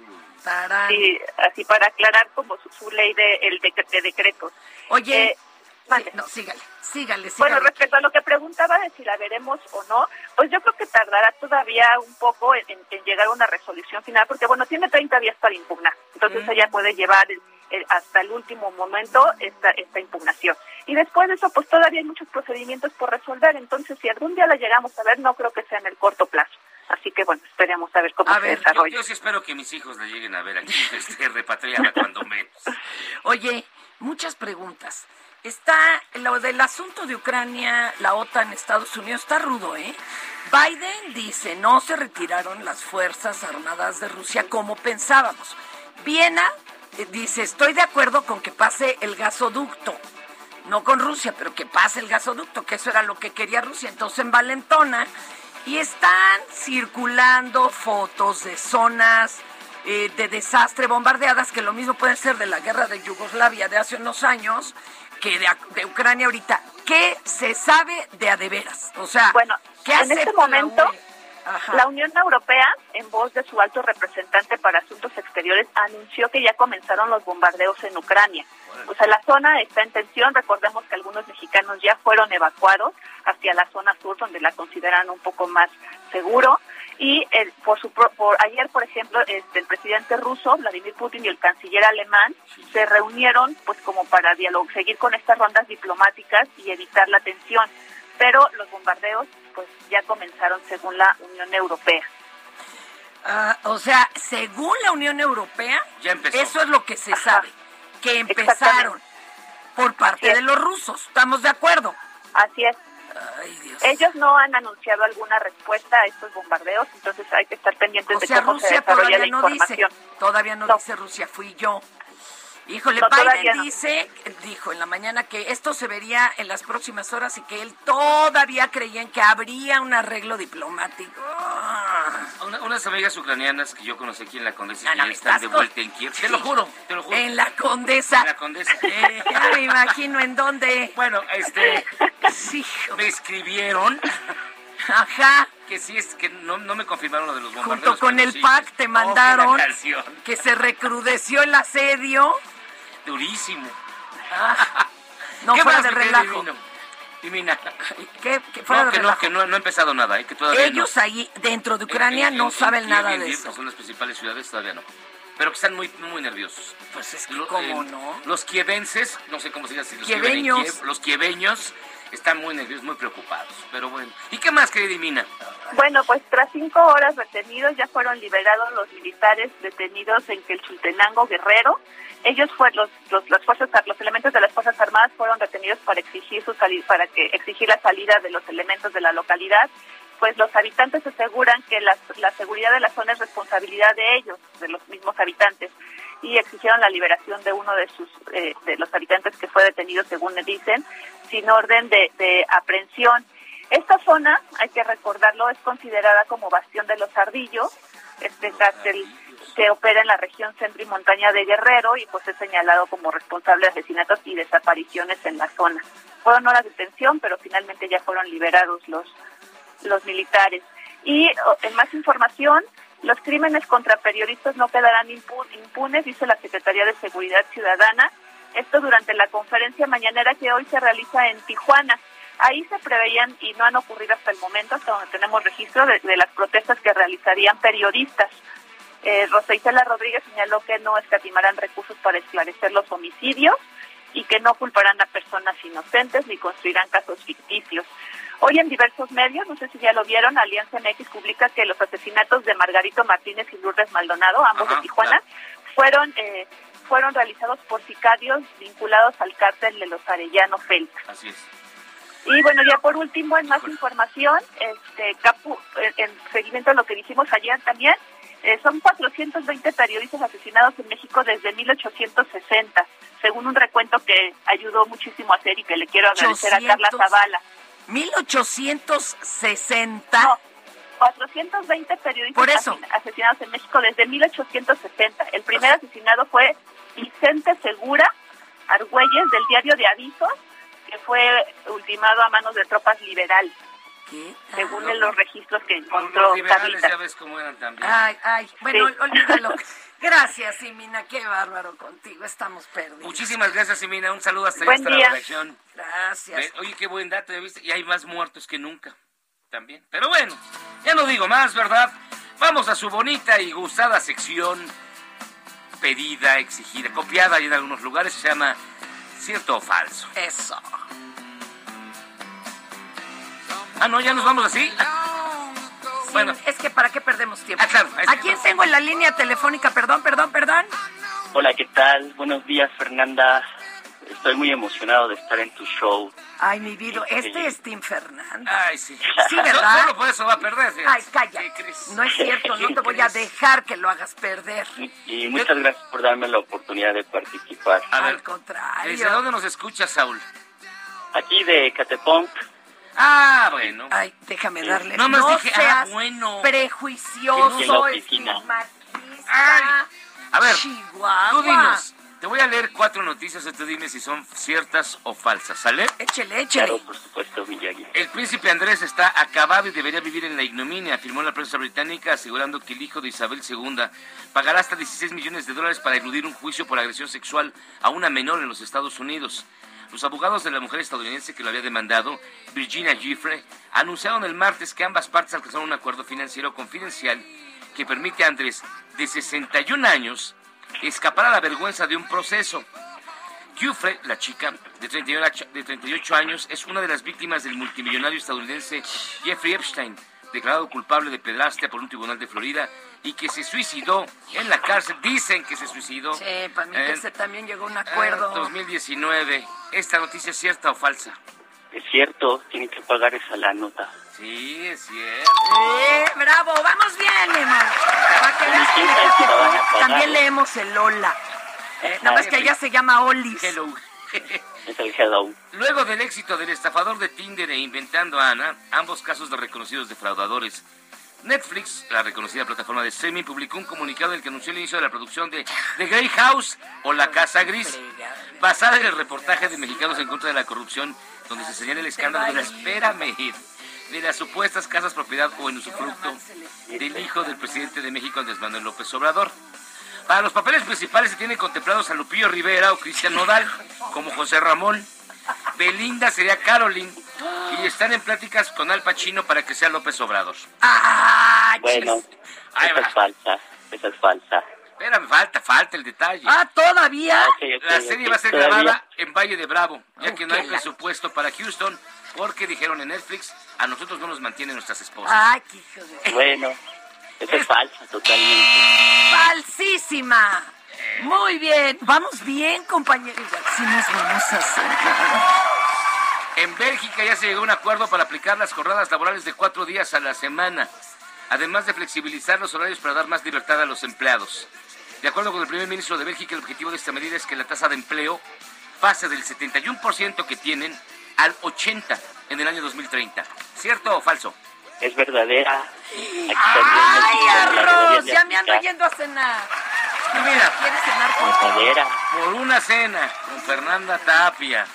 Tarán. Sí, así para aclarar como su, su ley de, el de, de decretos. Oye, Eh, no, sígale, sígale, sígale. Bueno, respecto a lo que preguntaba de si la veremos o no, pues yo creo que tardará todavía un poco en, llegar a una resolución final, porque bueno, tiene 30 días para impugnar, entonces ella puede llevar el- el- hasta el último momento esta, esta impugnación. Y después de eso, pues todavía hay muchos procedimientos por resolver, entonces si algún día la llegamos a ver, no creo que sea en el corto plazo. Así que bueno, esperemos a ver cómo A se ver, yo, desarrolla. yo sí espero que mis hijos la lleguen a ver aquí, este, repatriada cuando menos. Oye, muchas preguntas. Está lo del asunto de Ucrania, la OTAN, Estados Unidos, está rudo, ¿eh? Biden dice, no se retiraron las Fuerzas Armadas de Rusia como pensábamos. Viena eh, dice, estoy de acuerdo con que pase el gasoducto. No con Rusia, pero que pase el gasoducto, que eso era lo que quería Rusia. Entonces en Valentona y están circulando fotos de zonas eh, de desastre bombardeadas, que lo mismo pueden ser de la guerra de Yugoslavia de hace unos años que de, de Ucrania ahorita. ¿Qué se sabe de a de veras? O sea, Bueno, ¿qué en este momento? Ajá. la Unión Europea, en voz de su alto representante para asuntos exteriores, anunció que ya comenzaron los bombardeos en Ucrania. O sea, la zona está en tensión. Recordemos que algunos mexicanos ya fueron evacuados hacia la zona sur, donde la consideran un poco más seguro. Y el, por su, por ayer, por ejemplo, este, el presidente ruso, Vladimir Putin, y el canciller alemán se reunieron pues como para dialogar, seguir con estas rondas diplomáticas y evitar la tensión. Pero los bombardeos pues ya comenzaron según la Unión Europea. Ah, o sea, según la Unión Europea, Ya empezó. eso es lo que se sabe, que empezaron por parte de los rusos. ¿Estamos de acuerdo? Así es. Ay, Dios. Ellos no han anunciado alguna respuesta a estos bombardeos, entonces hay que estar pendientes O de sea, cómo se Rusia desarrolla todavía la no dice, información. todavía no, No. dice Rusia, fui yo. Híjole, No, Biden no. dice, dijo en la mañana que esto se vería en las próximas horas y que él todavía creía en que habría un arreglo diplomático. Una- unas amigas ucranianas que yo conocí aquí en la Condesa No, están de con- vuelta en Kiev. Te lo juro, te lo juro. En la Condesa. En la Condesa. Eh, ya me imagino en dónde. Bueno, este, Sí, me escribieron ajá. que sí es que no, no me confirmaron lo de los bombardeos. Junto con el sí. PAC te Oh, mandaron que se recrudeció el asedio. Durísimo. No ¿Qué fuera más, de relajo. Divina. ¿Qué, qué fuera No, de que no, relajo? que no, no ha empezado nada, ¿eh? que todavía Ellos no. ahí dentro de Ucrania En- en- no en- saben en nada de eso. que son las principales ciudades, todavía no. Pero que están muy, muy nerviosos. Pues es que, Lo- ¿cómo eh, no? Los kievenses, no sé cómo se dice, los Quieveños. Los kieveños están muy nerviosos, muy preocupados. Pero bueno, ¿y qué más, querida Mina? Bueno, pues tras cinco horas retenidos ya fueron liberados los militares detenidos en Quelchultenango Guerrero. Ellos fueron los, las fuerzas, los elementos de las fuerzas armadas fueron retenidos para exigir su para que exigir la salida de los elementos de la localidad. Pues los habitantes aseguran que la, la seguridad de la zona es responsabilidad de ellos, de los mismos habitantes y exigieron la liberación de uno de sus eh, de los habitantes que fue detenido según le dicen sin orden de, de aprehensión. Esta zona hay que recordarlo es considerada como bastión de los ardillos este cártel que opera en la región centro y montaña de Guerrero y pues es señalado como responsable de asesinatos y desapariciones en la zona. Fueron horas de detención pero finalmente ya fueron liberados los los militares. Y en más información los crímenes contra periodistas no quedarán impunes, dice la Secretaría de Seguridad Ciudadana. Esto durante la conferencia mañanera que hoy se realiza en Tijuana. Ahí se preveían, y no han ocurrido hasta el momento, hasta donde tenemos registro, de, las protestas que realizarían periodistas. Eh, Rosa Isela Rodríguez señaló que no escatimarán recursos para esclarecer los homicidios y que no culparán a personas inocentes ni construirán casos ficticios. Hoy en diversos medios, no sé si ya lo vieron, Alianza MX publica que los asesinatos de Margarito Martínez y Lourdes Maldonado, ambos de Tijuana, fueron eh, fueron realizados por sicarios vinculados al cártel de los Arellano Félix. Así es. Y bueno, ya por último, en más información, este Capu, en, seguimiento a lo que dijimos ayer también, eh, son 420 periodistas asesinados en México desde 1860, según un recuento que ayudó muchísimo a hacer y que le quiero agradecer a Carla Zavala. 1860. No, 420 periodistas asesinados en México desde 1860. El primer asesinado fue Vicente Segura Argüelles del diario de Avisos, que fue ultimado a manos de tropas liberales. Según los registros que encontró los liberales ya ves cómo eran también. Ay, ay, bueno, olvídalo. Gracias, Simina, qué bárbaro contigo, estamos perdidos. Muchísimas gracias, Simina, un saludo hasta, hasta la redacción. Gracias. Oye, qué buen dato, ¿ya viste? Y hay más muertos que nunca, también. Pero bueno, ya no digo más, ¿verdad? Vamos a su bonita y gustada sección, pedida, exigida, copiada y en algunos lugares se llama cierto o falso. Eso. Ah, no, ya nos vamos así. Bueno. Es que para qué perdemos tiempo. Ah, claro, ¿A quién tengo en la línea telefónica? Perdón, perdón, perdón. Hola, ¿qué tal? Buenos días, Fernanda. Estoy muy emocionado de estar en tu show. Ay, mi vida, este es Tim Fernández. Ay, sí. Sí, ¿verdad? Solo por eso va a perder. Ay, calla. No es cierto, no te voy a dejar que lo hagas perder. Y muchas gracias por darme la oportunidad de participar. Al contrario. ¿Desde dónde nos escuchas, Saúl? Aquí de Catepunk. Ah, bueno. Ay, déjame darle. No, no dije, seas ah, bueno. prejuicioso, Ay. A ver, Chihuahua. tú dinos. Te voy a leer cuatro noticias y tú dime si son ciertas o falsas, ¿sale? Échele, échele. Claro, por supuesto, Miyagi. El príncipe Andrés está acabado y debería vivir en la ignominia, afirmó la prensa británica, asegurando que el hijo de Isabel II pagará hasta 16 millones de dólares para eludir un juicio por agresión sexual a una menor en los Estados Unidos. Los abogados de la mujer estadounidense que lo había demandado, Virginia Giffre, anunciaron el martes que ambas partes alcanzaron un acuerdo financiero confidencial que permite a Andrés, de 61 años, escapar a la vergüenza de un proceso. Giuffre, la chica de 38, de 38 años, es una de las víctimas del multimillonario estadounidense Jeffrey Epstein, declarado culpable de pedrastia por un tribunal de Florida y que se suicidó en la cárcel. Dicen que se suicidó. Sí, para mí que se también llegó a un acuerdo. En 2019. ¿Esta noticia es cierta o falsa? Es cierto, tiene que pagar esa la nota. Sí, es cierto. Eh, bravo, vamos bien, hermano. Para que veas que también leemos el Lola. Eh, nada más que ella se llama Olis. Hello. Es el hello. Luego del éxito del estafador de Tinder e Inventando a Ana, ambos casos de reconocidos defraudadores, Netflix, la reconocida plataforma de streaming, publicó un comunicado en el que anunció el inicio de la producción de The Grey House o La Casa Gris, basada en el reportaje de Mexicanos en contra de la corrupción, donde se señala el escándalo de la espérame de las supuestas casas propiedad o en usufructo del hijo del presidente de México, Andrés Manuel López Obrador. Para los papeles principales se tienen contemplados a Lupillo Rivera o Cristian Nodal, como José Ramón. Belinda sería Caroline. Y están en pláticas con Al Pacino para que sea López Obrador. Ah, Bueno, esa es falsa. Esa es falsa. Espérame, falta, falta el detalle. Ah, todavía. Ah, La serie va a ser todavía. grabada en Valle de Bravo, ya que no hay presupuesto para Houston, Porque dijeron en Netflix, a nosotros no nos mantienen nuestras esposas. Ay, qué hijo de... Bueno, eso es falso totalmente. Muy bien. Vamos bien, compañeros. Sí nos vamos a hacer. En Bélgica ya se llegó a un acuerdo para aplicar las jornadas laborales de cuatro días a la semana, además de flexibilizar los horarios para dar más libertad a los empleados. De acuerdo con el primer ministro de Bélgica, el objetivo de esta medida es que la tasa de empleo pase del 71% que tienen al 80% en el año 2030. ¿Cierto o falso? Es verdadera. Aquí ¡Ay, arroz! Ya me ando yendo a cenar. Mira, ¿Quieres cenar? Verdadera. por una cena con Fernanda Tapia.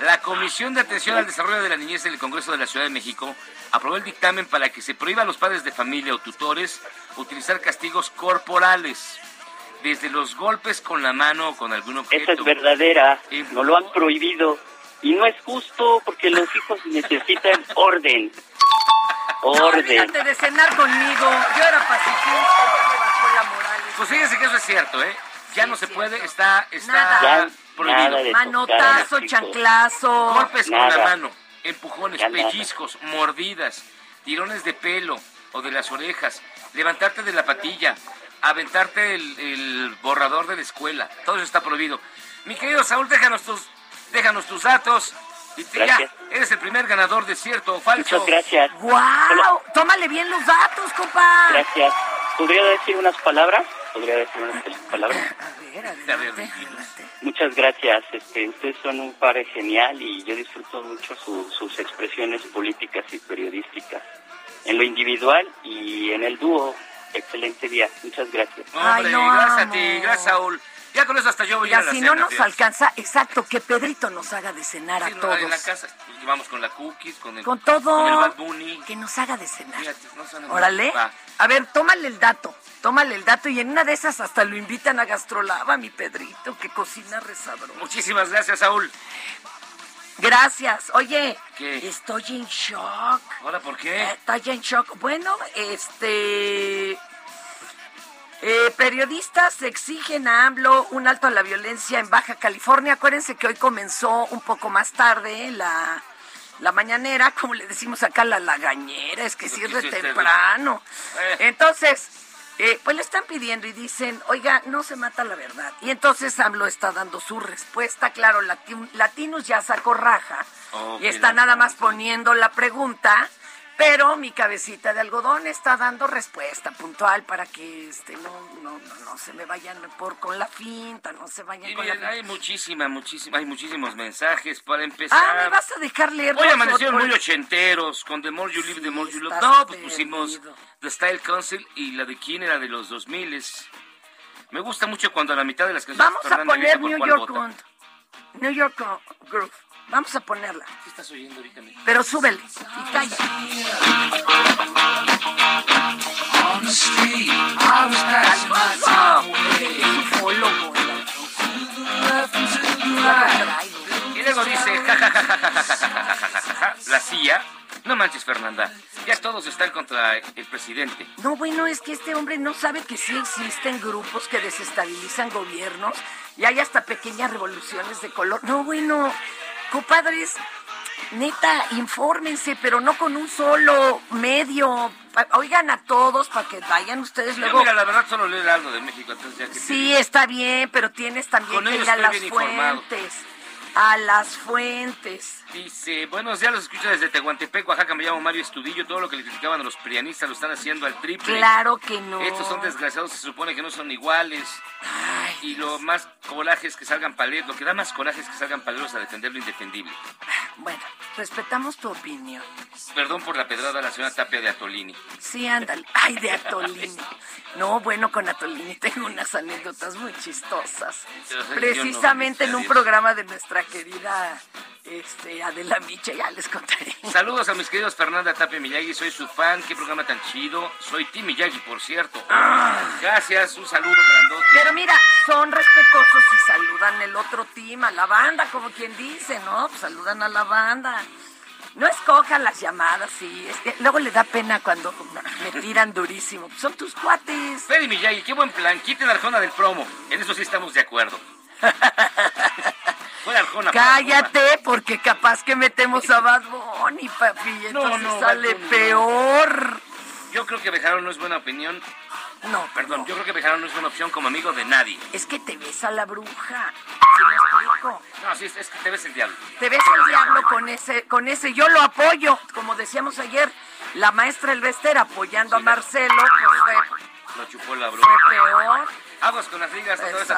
La Comisión de Atención al Desarrollo de la Niñez en el Congreso de la Ciudad de México aprobó el dictamen para que se prohíba a los padres de familia o tutores utilizar castigos corporales, desde los golpes con la mano o con algún objeto. Esa es verdadera. No lo han prohibido. Y no es justo porque los hijos necesitan orden. No, Orden. olvídate de cenar conmigo. Yo era pacifista, ya me bajó la moral. Pues fíjense que eso es cierto, ¿eh? Ya no se puede, está, está Nada. prohibido. Nada Manotazo, tocar, chanclazo. Golpes con la mano, empujones, Ya nada. pellizcos, mordidas, tirones de pelo o de las orejas, levantarte de la patilla, aventarte el, el borrador de la escuela. Todo eso está prohibido. Mi querido Saúl, déjanos tus, déjanos tus datos. Y te- ya, eres el primer ganador de cierto o falso. Muchas gracias. ¡Guau! Tómale bien los datos, compa. Gracias. ¿Podría decir unas palabras? ¿Podría decir unas palabras? A ver. Muchas gracias. Este, ustedes son un par genial y yo disfruto mucho su- sus expresiones políticas y periodísticas. En lo individual y en el dúo. Excelente día. Muchas gracias. Ay, Hombre, no gracias a ti, gracias Saúl. Ya con eso hasta yo voy a ir Ya a la si cena, no nos alcanza, exacto, que Pedrito nos haga de cenar Sí, a todos. En la casa, vamos con la cookies, con el, Con todo. Con el Bad Bunny. Que nos haga de cenar. Fíjate, no. Órale. Va. A ver, tómale el dato. Tómale el dato y en una de esas hasta lo invitan a Gastrolaba, mi Pedrito, que cocina resabroso. Muchísimas gracias, Saúl. Gracias. Oye, ¿Qué? estoy en shock. Ahora, ¿por qué? Estoy en shock. Bueno, este... eh, periodistas exigen a AMLO un alto a la violencia en Baja California. Acuérdense que hoy comenzó un poco más tarde la, la mañanera, como le decimos acá, la lagañera, es que hiciste, temprano. Eh. Entonces, eh, pues le están pidiendo y dicen, oiga, no se mata la verdad. Y entonces AMLO está dando su respuesta. Claro, Lati- Latinos ya sacó raja y está nada más poniendo la pregunta. Pero mi cabecita de algodón está dando respuesta puntual para que este no, no, no, no se me vayan por con la finta, no se vayan Y con la finta. hay muchísima, muchísima, hay muchísimos mensajes para empezar. Ah, ¿me vas a dejar leer Hoy amanecieron muy ochenteros, con The More You Live, The More You Love. No, pues pusimos perdido. The Style Council y la de quién era de los 2000 Me gusta mucho cuando a la mitad de las canciones Vamos a poner New York. New York Gro- Groove. Vamos a ponerla. ¿Qué estás oyendo ahorita? Pero súbele y calla. Y luego dice, ja, ja, ja, ja, ja, ja, ja, ja, ja, ja, ja, ja, la CIA. No manches, Fernanda. Ya todos están contra el presidente. No, bueno, es que este hombre no sabe que sí existen grupos que desestabilizan gobiernos y hay hasta pequeñas revoluciones de color. No, bueno, compadres, neta, infórmense, pero no con un solo medio. Oigan a todos para que vayan ustedes Yo, luego. mira, la verdad solo leo algo de México, entonces ya que Sí, está bien, pero tienes también Con que ir a las informado. A las fuentes. Dice, buenos días, los escucho desde Tehuantepec, Oaxaca, me llamo Mario Estudillo, todo lo que le criticaban a los prianistas lo están haciendo al triple. Claro que no. Estos son desgraciados, se supone que no son iguales. y lo más coraje es que salgan paleros, lo que da más coraje es que salgan paleros a defender lo indefendible. Bueno, respetamos tu opinión. Perdón por la pedrada a la señora Tapia de Atolini. Sí, ándale. Ay, de Atolini. No, bueno, con Atolini tengo unas anécdotas muy chistosas. Precisamente no, en un programa de nuestra querida este, Adela Micha, ya les contaré. Saludos a mis queridos Fernanda Tapia Miyagi, soy su fan, qué programa tan chido. Soy Tim Miyagi, por cierto. Gracias, un saludo grandote. Pero mira, son respetuosos y saludan el otro team, a la banda, como quien dice, ¿no? Pues saludan a la banda. No escojan las llamadas, sí. Luego le da pena cuando me tiran durísimo. Son tus cuates. Freddy Miyagi, qué buen plan, quiten a Arjona del promo. En eso sí estamos de acuerdo. Fue Arjona. Cállate, porque capaz que metemos a Bad Bunny, papi. y Entonces no, sale no. peor. Yo creo que Bejarano no es buena opinión. No, Perdón, yo creo que Bejarano no es buena opción como amigo de nadie. Es que te ves a la bruja. ¿Sí me explico? No, sí, es, que te ves el diablo. Te ves el diablo con ese, con ese, yo lo apoyo, como decíamos ayer, la maestra Elvester apoyando a Marcelo, pues fue, Lo chupó la fue bruja. peor. Aguas con las ligas, otra vez a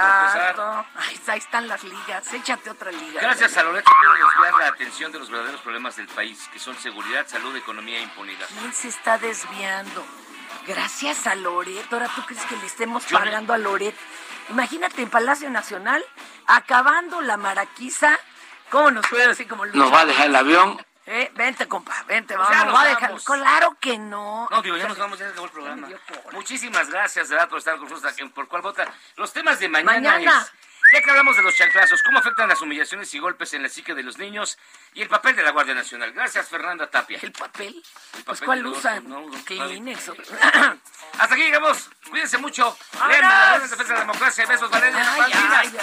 tropezar. Ay, ahí están las ligas, échate otra liga. Gracias a Loreto pudo desviar la atención de los verdaderos problemas del país, que son seguridad, salud, economía e impunidad. ¿Quién se está desviando? Gracias a Loret. Ahora tú crees que le estemos Yo no- pagando a Loret. Imagínate en Palacio Nacional, acabando la maraquiza. ¿Cómo nos fue así como Nos va a dejar el avión. Eh, vente, compa, vente, vamos. ya nos va a dejar. vamos. Claro que no. No, digo, ya nos vamos, ya se acabó el programa. Muchísimas gracias, de verdad, por estar con nosotros Por Cuál Vota. Los temas de mañana, Mañana. es, ya que hablamos de los chanclazos, cómo afectan las humillaciones y golpes en la psique de los niños y el papel de la Guardia Nacional. Gracias, Fernanda Tapia. ¿El papel? El Pues ¿cuál usan? no, no, ¿Qué vale. Kleenex o- Hasta aquí llegamos. Cuídense mucho. Lean la defensa de la democracia. Besos, Valeria. Ay, Malvinas.